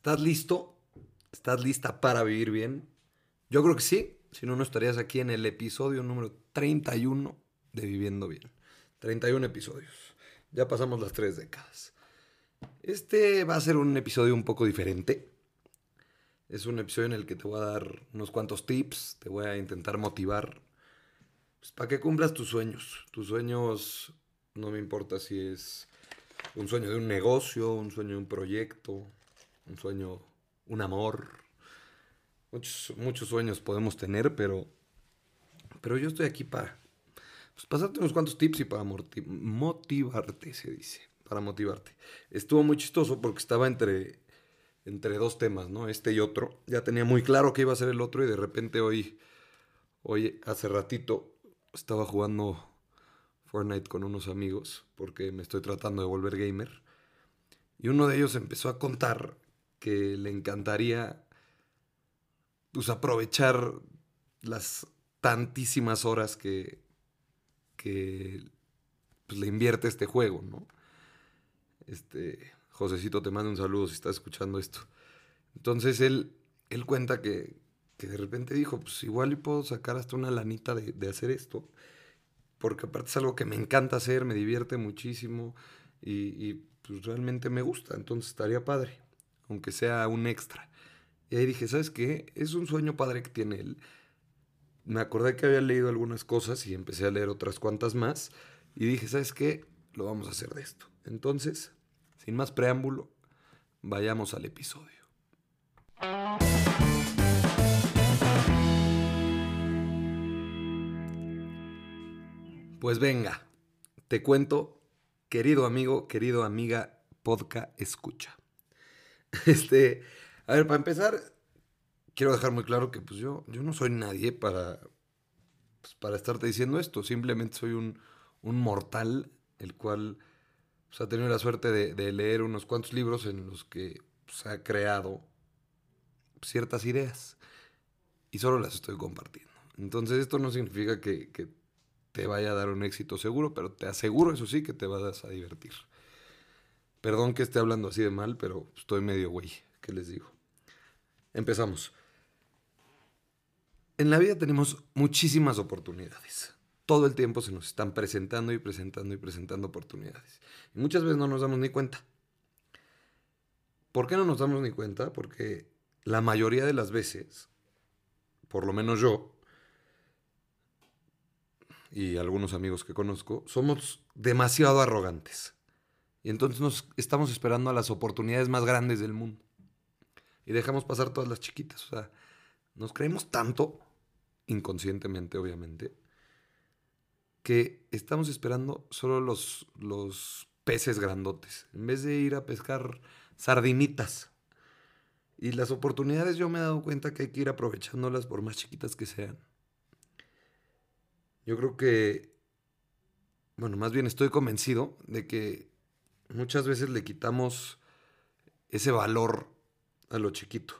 ¿Estás listo? ¿Estás lista para vivir bien? Yo creo que sí, si no, no estarías aquí en el episodio número 31 de Viviendo Bien. 31 episodios. Ya pasamos las tres décadas. Este va a ser un episodio un poco diferente. Es un episodio en el que te voy a dar unos cuantos tips, te voy a intentar motivar pues, para que cumplas tus sueños. Tus sueños, no me importa si es un sueño de un negocio, un sueño de un proyecto, un sueño, un amor. Muchos, sueños podemos tener, pero, pero yo estoy aquí para pues, pasarte unos cuantos tips y para motivarte, se dice, para motivarte. Estuvo muy chistoso porque estaba entre, entre dos temas, ¿no? Este y otro. Ya tenía muy claro que iba a ser el otro y de repente hoy, hoy hace ratito, estaba jugando Fortnite con unos amigos porque me estoy tratando de volver gamer. Y uno de ellos empezó a contar que le encantaría pues, aprovechar las tantísimas horas que, que pues, le invierte este juego, ¿no? Este, Josecito, te mando un saludo si estás escuchando esto. Entonces él, él cuenta que, que de repente dijo, pues igual y puedo sacar hasta una lanita de, hacer esto, porque aparte es algo que me encanta hacer, me divierte muchísimo y, y pues realmente me gusta, entonces estaría padre aunque sea un extra. Y ahí dije, ¿sabes qué? Es un sueño padre que tiene él. Me acordé que había leído algunas cosas y empecé a leer otras cuantas más. Y dije, ¿sabes qué? Lo vamos a hacer de esto. Entonces, sin más preámbulo, vayamos al episodio. Pues venga, te cuento, querido amigo, querido amiga, podcast escucha. Este, a ver, para empezar, quiero dejar muy claro que pues yo, yo no soy nadie para, pues, para estarte diciendo esto. Simplemente soy un, un mortal, el cual pues, ha tenido la suerte de, leer unos cuantos libros en los que pues, ha creado ciertas ideas. Y solo las estoy compartiendo. Entonces esto no significa que, que te vaya a dar un éxito seguro, pero te aseguro, eso sí, que te vas a divertir. Perdón que esté hablando así de mal, pero estoy medio güey. ¿Qué les digo? Empezamos. En la vida tenemos muchísimas oportunidades. Todo el tiempo se nos están presentando y presentando y presentando oportunidades. Y muchas veces no nos damos ni cuenta. ¿Por qué no nos damos ni cuenta? Porque la mayoría de las veces, por lo menos yo, y algunos amigos que conozco, somos demasiado arrogantes. Y entonces nos estamos esperando a las oportunidades más grandes del mundo. Y dejamos pasar todas las chiquitas. O sea, nos creemos tanto, inconscientemente obviamente, que estamos esperando solo los, los peces grandotes, en vez de ir a pescar sardinitas. Y las oportunidades yo me he dado cuenta que hay que ir aprovechándolas por más chiquitas que sean. Yo creo que, bueno, más bien estoy convencido de que muchas veces le quitamos ese valor a lo chiquito.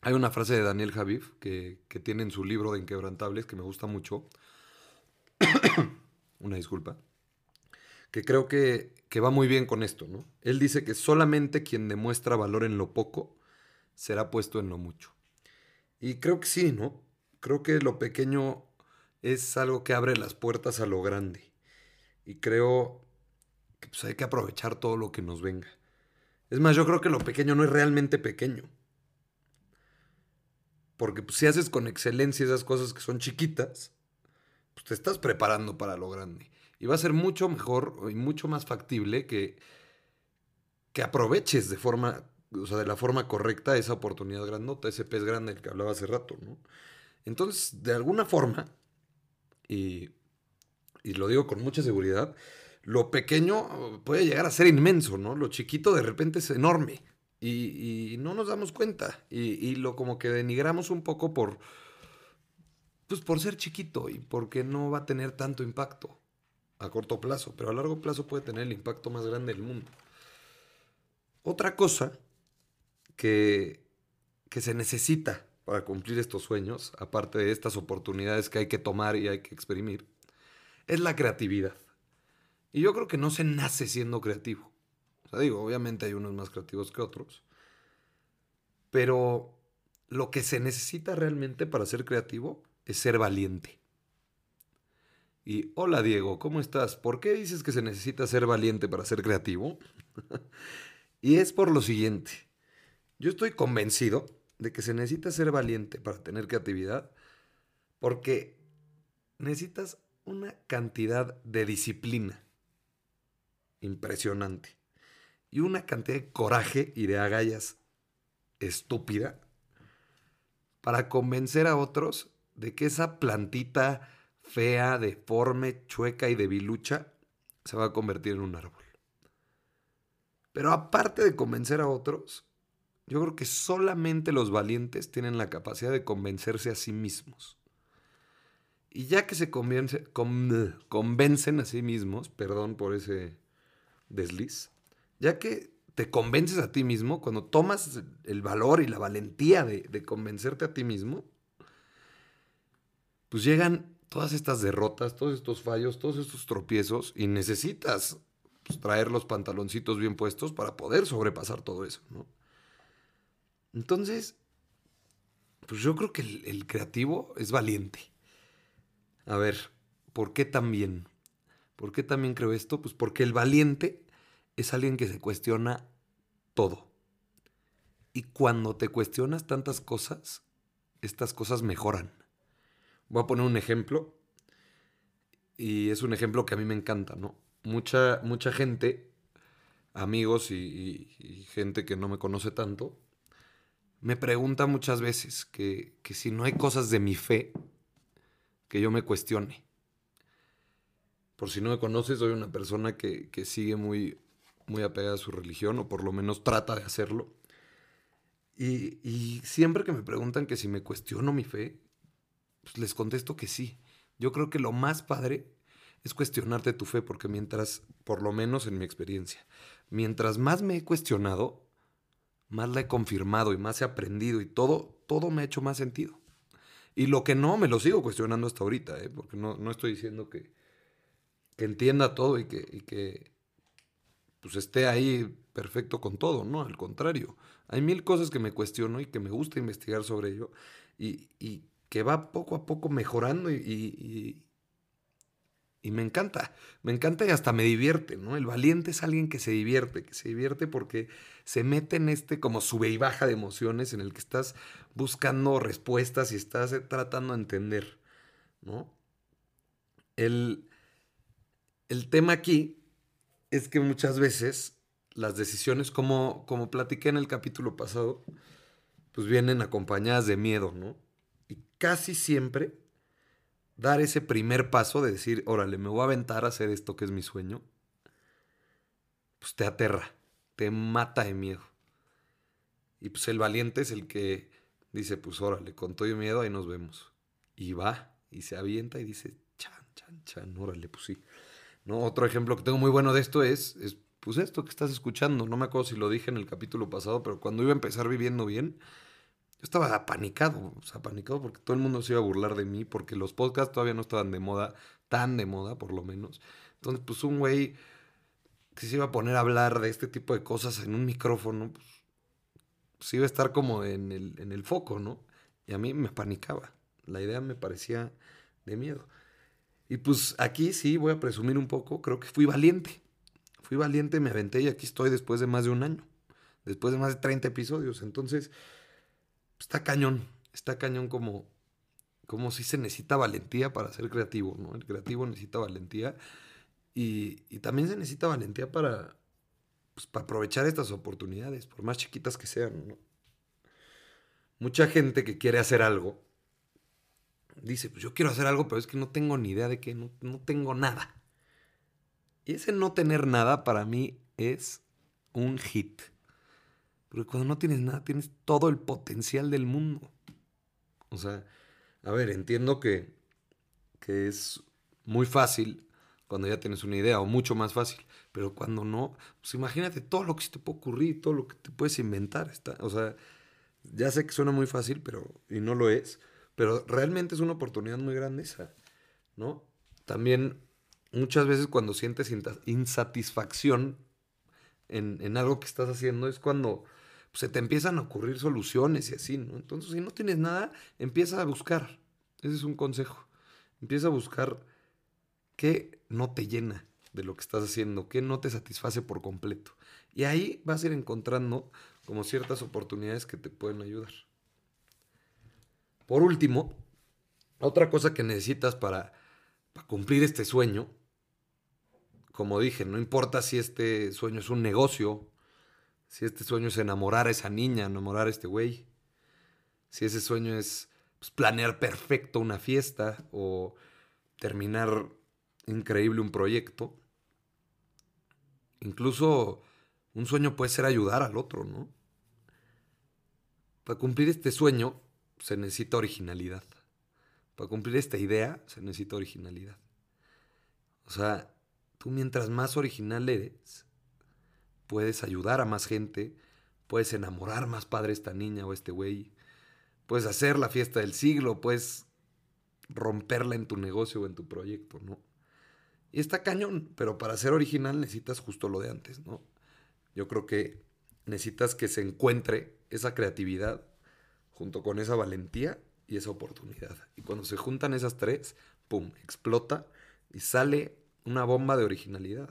Hay una frase de Daniel Javif que, que tiene en su libro de Inquebrantables que me gusta mucho. una disculpa. Que creo que, que va muy bien con esto, ¿no? Él dice que solamente quien demuestra valor en lo poco será puesto en lo mucho. Y creo que sí, ¿no? Creo que lo pequeño es algo que abre las puertas a lo grande. Y creo pues hay que aprovechar todo lo que nos venga. Es más, yo creo que lo pequeño no es realmente pequeño. Porque pues, si haces con excelencia esas cosas que son chiquitas, pues te estás preparando para lo grande. Y va a ser mucho mejor y mucho más factible que, que aproveches de forma, o sea, de la forma correcta esa oportunidad grandota, ese pez grande del que hablaba hace rato, ¿no? Entonces, de alguna forma, y, y lo digo con mucha seguridad, lo pequeño puede llegar a ser inmenso, ¿no? Lo chiquito de repente es enorme y, no nos damos cuenta y, lo como que denigramos un poco por, pues por ser chiquito y porque no va a tener tanto impacto a corto plazo, pero a largo plazo puede tener el impacto más grande del mundo. Otra cosa que, que se necesita para cumplir estos sueños, aparte de estas oportunidades que hay que tomar y hay que exprimir, es la creatividad. Y yo creo que no se nace siendo creativo. O sea, digo, obviamente hay unos más creativos que otros. pero lo que se necesita realmente para ser creativo es ser valiente. Y hola Diego, ¿cómo estás? ¿Por qué dices que se necesita ser valiente para ser creativo? y es por lo siguiente. Yo estoy convencido de que se necesita ser valiente para tener creatividad porque necesitas una cantidad de disciplina impresionante y una cantidad de coraje y de agallas estúpida para convencer a otros de que esa plantita fea, deforme, chueca y debilucha se va a convertir en un árbol. Pero aparte de convencer a otros, yo creo que solamente los valientes tienen la capacidad de convencerse a sí mismos. Y ya que se convencen a sí mismos, perdón por ese desliz, ya que te convences a ti mismo, cuando tomas el valor y la valentía de, convencerte a ti mismo, pues llegan todas estas derrotas, todos estos fallos, todos estos tropiezos y necesitas pues, traer los pantaloncitos bien puestos para poder sobrepasar todo eso, ¿no? Entonces, pues yo creo que el, creativo es valiente. A ver, ¿por qué también? ¿Por qué también creo esto? Pues porque el valiente es alguien que se cuestiona todo. Y cuando te cuestionas tantas cosas, estas cosas mejoran. Voy a poner un ejemplo. Y es un ejemplo que a mí me encanta, ¿no? Mucha, mucha gente, amigos y gente que no me conoce tanto, me pregunta muchas veces que, si no hay cosas de mi fe que yo me cuestione. Por si no me conoces, soy una persona que, sigue muy, muy apegada a su religión, o por lo menos trata de hacerlo. Y, y, siempre que me preguntan que si me cuestiono mi fe, pues les contesto que sí. Yo creo que lo más padre es cuestionarte tu fe, porque mientras, por lo menos en mi experiencia, mientras más me he cuestionado, más la he confirmado y más he aprendido y todo, todo me ha hecho más sentido. Y lo que no, me lo sigo cuestionando hasta ahorita, ¿eh? porque no, no, estoy diciendo que, que entienda todo y que, que pues esté ahí perfecto con todo, no, al contrario. Hay mil cosas que me cuestiono y que me gusta investigar sobre ello y, y que va poco a poco mejorando y, y me encanta, me encanta y hasta me divierte, ¿no? El valiente es alguien que se divierte, que se divierte porque se mete en este como sube y baja de emociones en el que estás buscando respuestas y estás tratando de entender, ¿no? El, el tema aquí es que muchas veces las decisiones, como, como platiqué en el capítulo pasado, pues vienen acompañadas de miedo, ¿no? Y casi siempre dar ese primer paso de decir, órale, me voy a aventar a hacer esto que es mi sueño, pues te aterra, te mata de miedo. Y pues el valiente es el que dice, pues órale, con todo miedo ahí nos vemos. Y va, y se avienta y dice, chan, chan, chan, órale, pues sí. ¿No? Otro ejemplo que tengo muy bueno de esto es, es, pues esto que estás escuchando. No me acuerdo si lo dije en el capítulo pasado, pero cuando iba a empezar viviendo bien, yo estaba apanicado, o sea, apanicado porque todo el mundo se iba a burlar de mí, porque los podcasts todavía no estaban de moda, tan de moda por lo menos. Entonces, pues un güey que se iba a poner a hablar de este tipo de cosas en un micrófono, pues, pues, iba a estar como en el, en el foco, ¿no? Y a mí me apanicaba. La idea me parecía de miedo. Y pues aquí sí voy a presumir un poco, creo que fui valiente. Fui valiente, me aventé y aquí estoy después de más de un año. Después de más de 30 episodios. Entonces, está cañón, está cañón como, como si se necesita valentía para ser creativo, ¿no? El creativo necesita valentía y, también se necesita valentía para, pues, para aprovechar estas oportunidades, por más chiquitas que sean, ¿no? Mucha gente que quiere hacer algo dice, pues yo quiero hacer algo, pero es que no tengo ni idea de qué, no, no tengo nada. Y ese no tener nada para mí es un hit. Porque cuando no tienes nada, tienes todo el potencial del mundo. O sea, a ver, entiendo que, que es muy fácil cuando ya tienes una idea, o mucho más fácil. Pero cuando no, pues imagínate todo lo que se te puede ocurrir, todo lo que te puedes inventar. Está, o sea, ya sé que suena muy fácil, pero, y no lo es, pero realmente es una oportunidad muy grande esa, ¿no? También muchas veces cuando sientes insatisfacción en, en algo que estás haciendo es cuando pues se te empiezan a ocurrir soluciones y así, ¿no? Entonces, si no tienes nada, empieza a buscar. Ese es un consejo. Empieza a buscar qué no te llena de lo que estás haciendo, qué no te satisface por completo. Y ahí vas a ir encontrando como ciertas oportunidades que te pueden ayudar. Por último, otra cosa que necesitas para, cumplir este sueño, como dije, no importa si este sueño es un negocio, si este sueño es enamorar a esa niña, enamorar a este güey, si ese sueño es pues, planear perfecto una fiesta o terminar increíble un proyecto, incluso un sueño puede ser ayudar al otro, ¿no? Para cumplir este sueño se necesita originalidad. Para cumplir esta idea se necesita originalidad. O sea, tú mientras más original eres, puedes ayudar a más gente, puedes enamorar más padre esta niña o este güey, puedes hacer la fiesta del siglo, puedes romperla en tu negocio o en tu proyecto, ¿no? Y está cañón, pero para ser original necesitas justo lo de antes, ¿no? Yo creo que necesitas que se encuentre esa creatividad junto con esa valentía y esa oportunidad. Y cuando se juntan esas tres, ¡pum!, explota y sale una bomba de originalidad.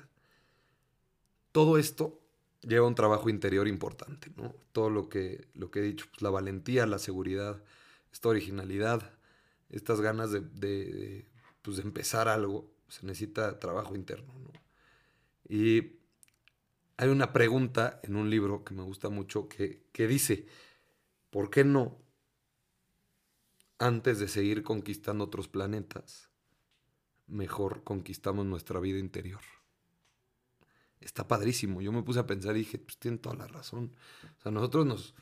Todo esto lleva un trabajo interior importante, ¿no? Todo lo que, lo que he dicho, pues la valentía, la seguridad, esta originalidad, estas ganas de, de, pues, empezar algo, se necesita trabajo interno, ¿no? Y hay una pregunta en un libro que me gusta mucho que, que dice, ¿por qué no, antes de seguir conquistando otros planetas, mejor conquistamos nuestra vida interior? Está padrísimo. Yo me puse a pensar y dije, pues tienen toda la razón. O sea, nosotros nos,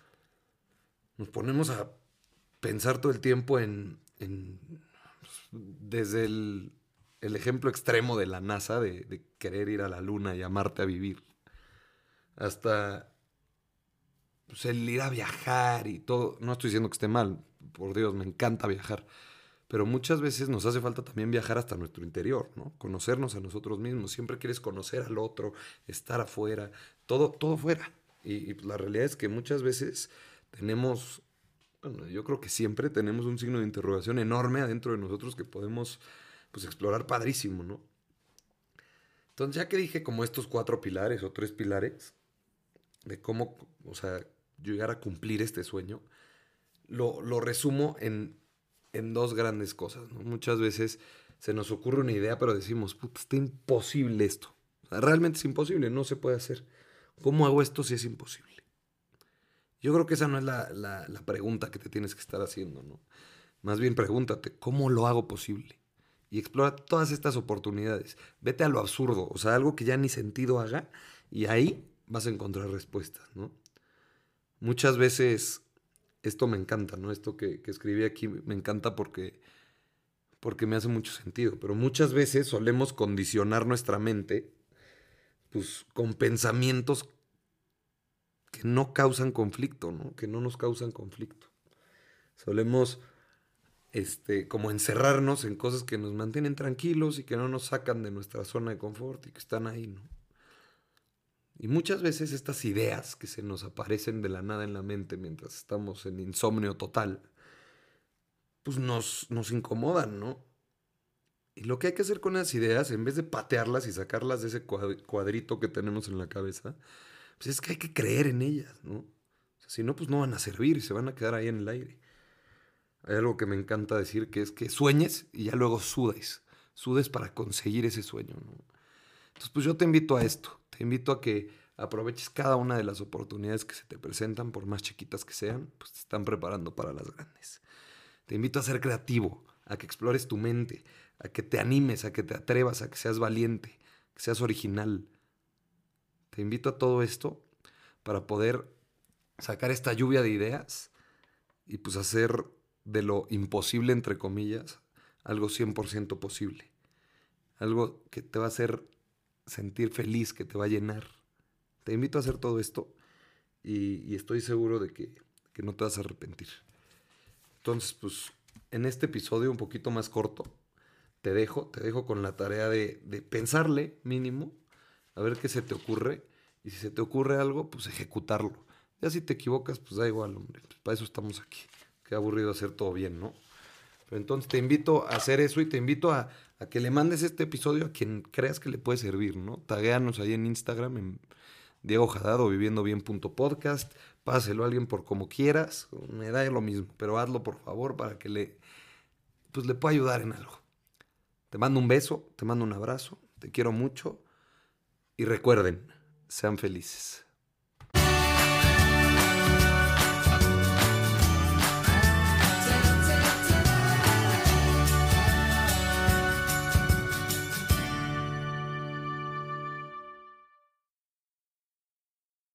nos ponemos a pensar todo el tiempo en, pues, desde el, ejemplo extremo de la NASA, de, de querer ir a la luna y amarte a vivir, hasta pues, el ir a viajar y todo. No estoy diciendo que esté mal, por Dios, me encanta viajar. Pero muchas veces nos hace falta también viajar hasta nuestro interior, ¿no? Conocernos a nosotros mismos. Siempre quieres conocer al otro, estar afuera, todo, todo fuera. Y, y la realidad es que muchas veces tenemos, bueno, yo creo que siempre tenemos un signo de interrogación enorme adentro de nosotros que podemos pues explorar padrísimo, ¿no? Entonces, ya que dije como estos cuatro pilares o tres pilares, de cómo, o sea, llegar a cumplir este sueño, lo, lo resumo en, en, dos grandes cosas. ¿no? Muchas veces se nos ocurre una idea, pero decimos, está imposible esto. O sea, realmente es imposible, no se puede hacer. ¿Cómo hago esto si es imposible? Yo creo que esa no es la, la, la pregunta que te tienes que estar haciendo, ¿no? Más bien pregúntate, ¿cómo lo hago posible? Y explora todas estas oportunidades. Vete a lo absurdo, o sea, algo que ya ni sentido haga, y ahí vas a encontrar respuestas, ¿no? Muchas veces, esto me encanta, ¿no? Esto que, que, escribí aquí me encanta porque, porque me hace mucho sentido, pero muchas veces solemos condicionar nuestra mente pues, con pensamientos que no causan conflicto, ¿no? Que no nos causan conflicto. Solemos este, como encerrarnos en cosas que nos mantienen tranquilos y que no nos sacan de nuestra zona de confort y que están ahí, ¿no? Y muchas veces estas ideas que se nos aparecen de la nada en la mente mientras estamos en insomnio total, pues nos, nos incomodan, ¿no? Y lo que hay que hacer con esas ideas, en vez de patearlas y sacarlas de ese cuadrito que tenemos en la cabeza, pues es que hay que creer en ellas, ¿no? O sea, si no, pues no van a servir y se van a quedar ahí en el aire. Hay algo que me encanta decir, que es que sueñes y ya luego sudes. Sudes para conseguir ese sueño, ¿no? Entonces, pues yo te invito a esto. Te invito a que aproveches cada una de las oportunidades que se te presentan, por más chiquitas que sean, pues te están preparando para las grandes. Te invito a ser creativo, a que explores tu mente, a que te animes, a que te atrevas, a que seas valiente, que seas original. Te invito a todo esto para poder sacar esta lluvia de ideas y pues hacer de lo imposible, entre comillas, algo 100% posible. Algo que te va a hacer sentir feliz, que te va a llenar. Te invito a hacer todo esto y, estoy seguro de que, que, no te vas a arrepentir. Entonces, pues en este episodio un poquito más corto, te dejo, te dejo con la tarea de, de pensarle mínimo, a ver qué se te ocurre y si se te ocurre algo, pues ejecutarlo. Ya si te equivocas, pues da igual, hombre. Pues para eso estamos aquí. Qué aburrido hacer todo bien, ¿no? Pero entonces te invito a hacer eso y te invito a, a que le mandes este episodio a quien creas que le puede servir, ¿no? Taguéanos ahí en Instagram, en Diego Jadado, viviendo bien podcast. Páselo a alguien por como quieras. Me da lo mismo, pero hazlo por favor para que le, pues le pueda ayudar en algo. Te mando un beso, te mando un abrazo, te quiero mucho y recuerden, sean felices.